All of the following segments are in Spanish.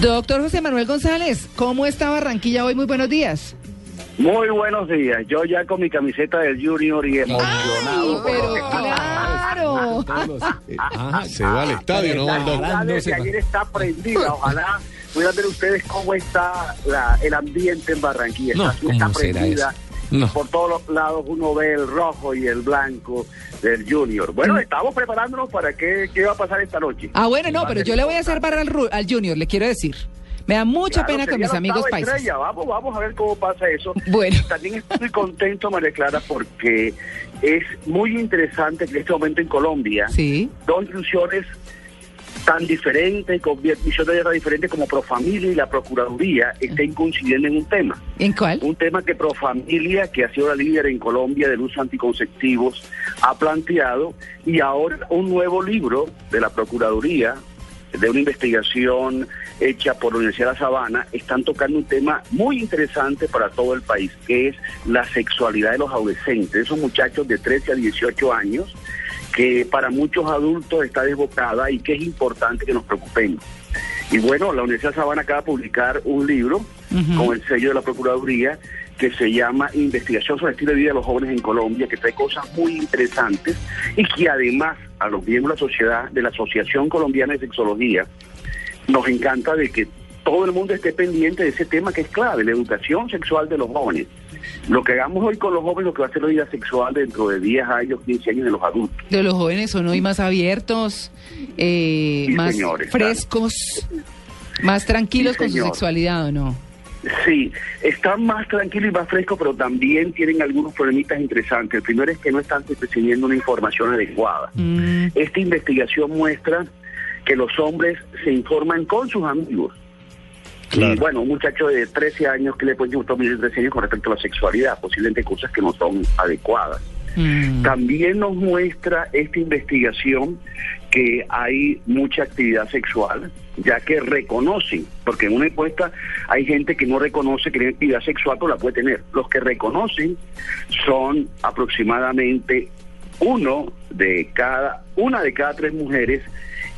Doctor José Manuel González, ¿cómo está Barranquilla hoy? Muy buenos días. Muy buenos días. Yo ya con mi camiseta del Junior y Ay, emocionado. pero claro. Ajá, se va al estadio, no La ayer está prendida. Ojalá puedan ver ustedes cómo está la- el ambiente en Barranquilla. No, ciudad ¿cómo está será prendida. eso? No. Por todos los lados uno ve el rojo y el blanco del Junior. Bueno, estamos preparándonos para qué, qué va a pasar esta noche. Ah, bueno, no, pero yo le voy a hacer barra al, Junior, le quiero decir. Me da mucha Claro, pena con mis amigos paisas. estrella. Vamos, vamos a ver cómo pasa eso. Bueno. También estoy contento, María Clara, porque es muy interesante que en este momento en Colombia Sí. dos instituciones tan diferentes, con visiones tan diferentes como Profamilia y la Procuraduría estén coincidiendo en un tema. ¿En cuál? Un tema que Profamilia, que ha sido la líder en Colombia del uso anticonceptivos, ha planteado y ahora un nuevo libro de la Procuraduría, de una investigación hecha por la Universidad de La Sabana, están tocando un tema muy interesante para todo el país, que es la sexualidad de los adolescentes, esos muchachos de 13 a 18 años, que para muchos adultos está desbocada y que es importante que nos preocupemos. Y bueno, la Universidad de Sabana acaba de publicar un libro con el sello de la Procuraduría que se llama Investigación sobre el estilo de vida de los jóvenes en Colombia, que trae cosas muy interesantes y que además a los miembros de la sociedad, de la Asociación Colombiana de Sexología, nos encanta de que todo el mundo esté pendiente de ese tema que es clave, la educación sexual de los jóvenes. Lo que hagamos hoy con los jóvenes, lo que va a ser la vida sexual dentro de 10 años, 15 años de los adultos. De los jóvenes son hoy más abiertos, eh, Sí, más señores, frescos, más tranquilos Sí, con su sexualidad, ¿o no? Sí, están más tranquilos y más frescos, pero también tienen algunos problemitas interesantes. El primero es que no están recibiendo una información adecuada. Mm, Esta investigación muestra que los hombres se informan con sus amigos. Claro. Y bueno, un muchacho de 13 años que le puede gustar de 13 años con respecto a la sexualidad, posiblemente cosas que no son adecuadas. mm. También nos muestra esta investigación que hay mucha actividad sexual, ya que reconocen, porque en una encuesta hay gente que no reconoce que tiene actividad sexual, pero la puede tener. Los que reconocen son aproximadamente uno de cada, una de cada tres mujeres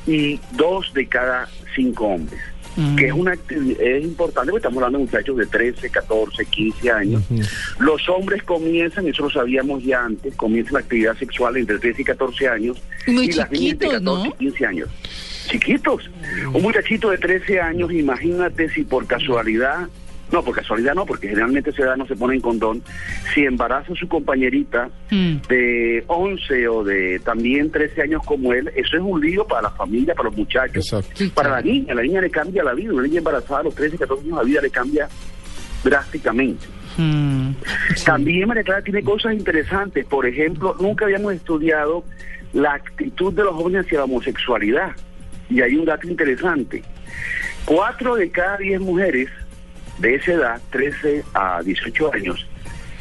y dos de cada cinco hombres. Mm. Que es una es importante porque estamos hablando de muchachos de 13, 14, 15 años. Los hombres comienzan, eso lo sabíamos ya antes, comienzan la actividad sexual entre 13 y 14 años. Muy y las niñas entre chiquitos, 14 y ¿no? 15 años. Chiquitos. Un muchachito de 13 años, imagínate si por casualidad, no, por casualidad no, porque generalmente esa edad no se pone en condón, si embaraza a su compañerita Mm. de 11 o de también 13 años como él, eso es un lío para la familia, para los muchachos, Exacto. Para la niña, la niña le cambia la vida, una niña embarazada a los 13, 14 años, la vida le cambia drásticamente. Mm. También María Clara tiene cosas interesantes. Por ejemplo, nunca habíamos estudiado la actitud de los jóvenes hacia la homosexualidad. Y hay un dato interesante. Cuatro de cada diez mujeres de esa edad, 13 a 18 años,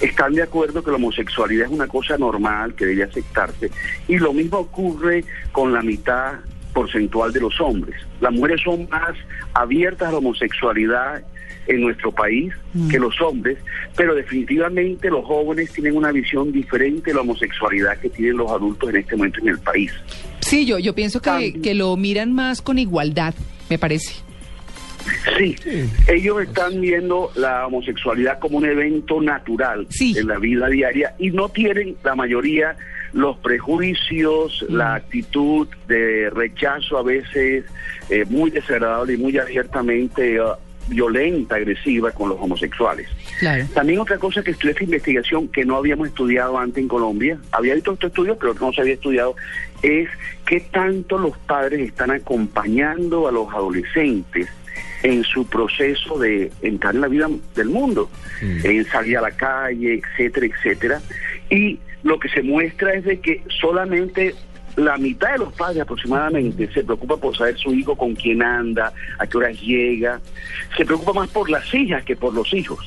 están de acuerdo que la homosexualidad es una cosa normal, que debe aceptarse. Y lo mismo ocurre con la mitad porcentual de los hombres. Las mujeres son más abiertas a la homosexualidad en nuestro país que los hombres, pero definitivamente los jóvenes tienen una visión diferente de la homosexualidad que tienen los adultos en este momento en el país. Sí, yo, yo pienso que, que lo miran más con igualdad, me parece. Sí, ellos están viendo la homosexualidad como un evento natural Sí. en la vida diaria y no tienen la mayoría los prejuicios, la actitud de rechazo a veces eh, muy desagradable y muy abiertamente uh, violenta, agresiva con los homosexuales. Claro. También otra cosa que estudié esta investigación que no habíamos estudiado antes en Colombia, había visto estos estudios, pero no se había estudiado, es qué tanto los padres están acompañando a los adolescentes en su proceso de entrar en la vida del mundo, en salir a la calle, etcétera, etcétera. Y lo que se muestra es de que solamente la mitad de los padres aproximadamente se preocupa por saber su hijo con quién anda, a qué horas llega, se preocupa más por las hijas que por los hijos.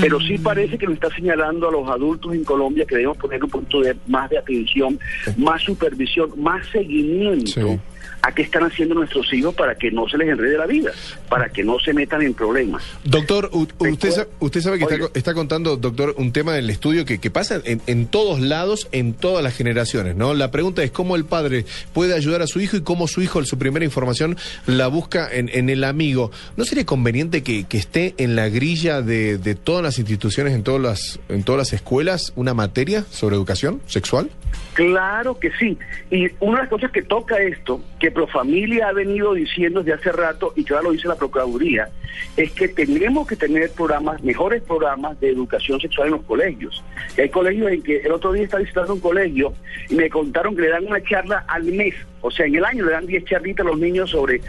Pero sí parece que nos está señalando a los adultos en Colombia que debemos poner un punto de más de atención, más supervisión, más seguimiento. Sí. A qué están haciendo nuestros hijos para que no se les enrede la vida, para que no se metan en problemas. Doctor, usted, usted sabe que está, está contando, doctor, un tema del estudio que, que pasa en, en todos lados, en todas las generaciones, ¿no? La pregunta es cómo el padre puede ayudar a su hijo y cómo su hijo, su primera información, la busca en, en el amigo. ¿No sería conveniente que, que esté en la grilla de, de todas las instituciones, en todas las, en todas las escuelas, una materia sobre educación sexual? Claro que sí. Y una de las cosas que toca esto, que Profamilia ha venido diciendo desde hace rato y que lo dice la Procuraduría, es que tenemos que tener programas, mejores programas de educación sexual en los colegios. Y hay colegios en que el otro día estaba visitando un colegio y me contaron que le dan una charla al mes, o sea, en el año le dan 10 charlitas a los niños sobre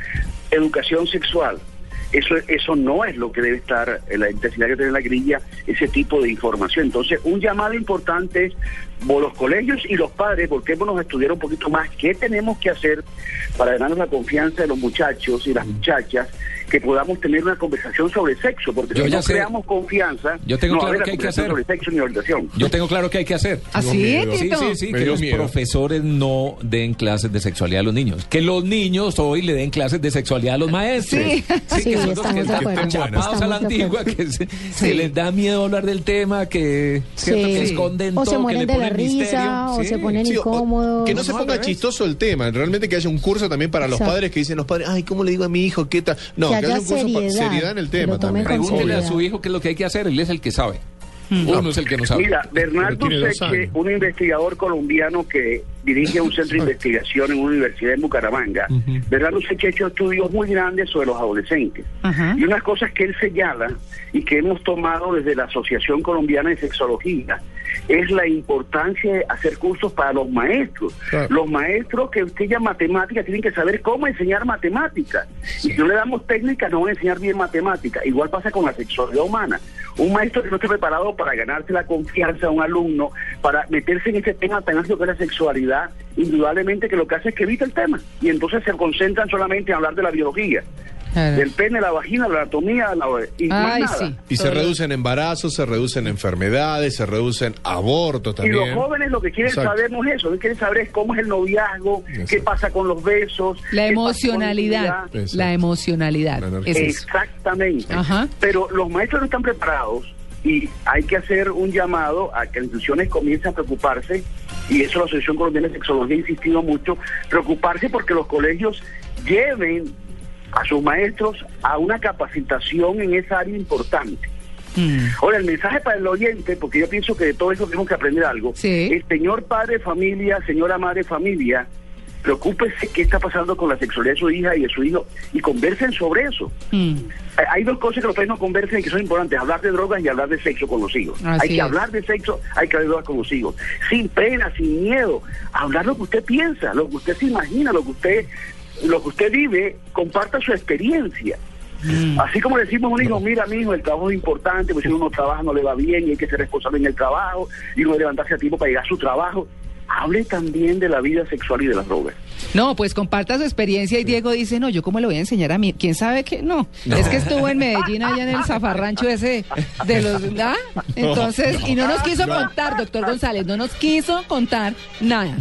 educación sexual. Eso, eso no es lo que debe estar en la intensidad que tiene la grilla, ese tipo de información. Entonces, un llamado importante es los colegios y los padres, porque nos estudiar un poquito más qué tenemos que hacer para ganarnos la confianza de los muchachos y las muchachas, que podamos tener una conversación sobre sexo, porque Yo si ya no sé. creamos confianza, Yo tengo no claro qué hay que hacer. sobre sexo ni orientación. Yo tengo claro que hay que hacer. ¿Así. Sí, Tito? sí, sí, Me que los miedo. profesores no den clases de sexualidad a los niños. Que los niños hoy le den clases de sexualidad a los maestros. Sí. que Sí, son los que, que estén chapados a la antigua, que, se, Sí. que les da miedo hablar del tema, que, ¿cierto? Sí. que esconden O todo, se mueren que le de la ponen risa, misterio. o se ponen Sí, incómodos. que no se ponga chistoso el tema, realmente que haya un curso también para los padres que dicen los padres, ay, ¿cómo le digo a mi hijo qué tal? No, Que haya seriedad, seriedad en el tema también. Pregúntele a su hijo qué es lo que hay que hacer, él es el que sabe. Uno es el que no sabe. Mira, Bernardo Seche, un investigador colombiano que dirige un centro de investigación en una universidad en Bucaramanga, Bernardo Seche ha hecho estudios muy grandes sobre los adolescentes. Y unas cosas que él señala y que hemos tomado desde la Asociación Colombiana de Sexología es la importancia de hacer cursos para los maestros. Claro. Los maestros que enseñan matemáticas tienen que saber cómo enseñar matemáticas. Y si no le damos técnicas, no van a enseñar bien matemáticas. Igual pasa con la sexualidad humana. Un maestro que no esté preparado para ganarse la confianza de un alumno, para meterse en ese tema tan amplio que es la sexualidad, indudablemente que lo que hace es que evita el tema. Y entonces se concentran solamente en hablar de la biología, Claro. del pene, la vagina, la anatomía, la, y más Ay, nada. sí. Y se reducen embarazos, se reducen enfermedades, se reducen abortos Y también. los jóvenes lo que quieren Exacto. saber no es eso, lo que quieren saber es cómo es el noviazgo, qué pasa con los besos, La emocionalidad. La emocionalidad. La. Es. Exactamente. Ajá. Pero los maestros no están preparados y hay que hacer un llamado a que las instituciones comiencen a preocuparse, y eso la Asociación Colombiana de Sexología ha insistido mucho, preocuparse porque los colegios lleven a sus maestros a una capacitación en esa área importante. Mm. Ahora, el mensaje para el oyente, porque yo pienso que de todo eso tenemos que aprender algo. Sí. El señor padre familia, señora madre familia, preocúpese qué está pasando con la sexualidad de su hija y de su hijo y conversen sobre eso. Mm. Eh, Hay dos cosas que los padres no conversan y que son importantes, hablar de drogas y hablar de sexo con los hijos. Así hay que es. hablar de sexo, hay que hablar de drogas con los hijos. Sin pena, sin miedo, hablar lo que usted piensa, lo que usted se imagina, lo que usted, lo que usted vive, comparta su experiencia. Así como le decimos a un hijo, mira, mi hijo, el trabajo es importante, porque si uno no trabaja no le va bien y hay que ser responsable en el trabajo y uno levantarse a tiempo para llegar a su trabajo. Hable también de la vida sexual y de las drogas. No, pues comparta su experiencia y Diego dice, no, yo cómo le voy a enseñar a mí, quién sabe qué, no, es que estuvo en Medellín allá en el zafarrancho ese de los, ¿ah? Entonces, y no nos quiso contar, doctor González, no nos quiso contar nada.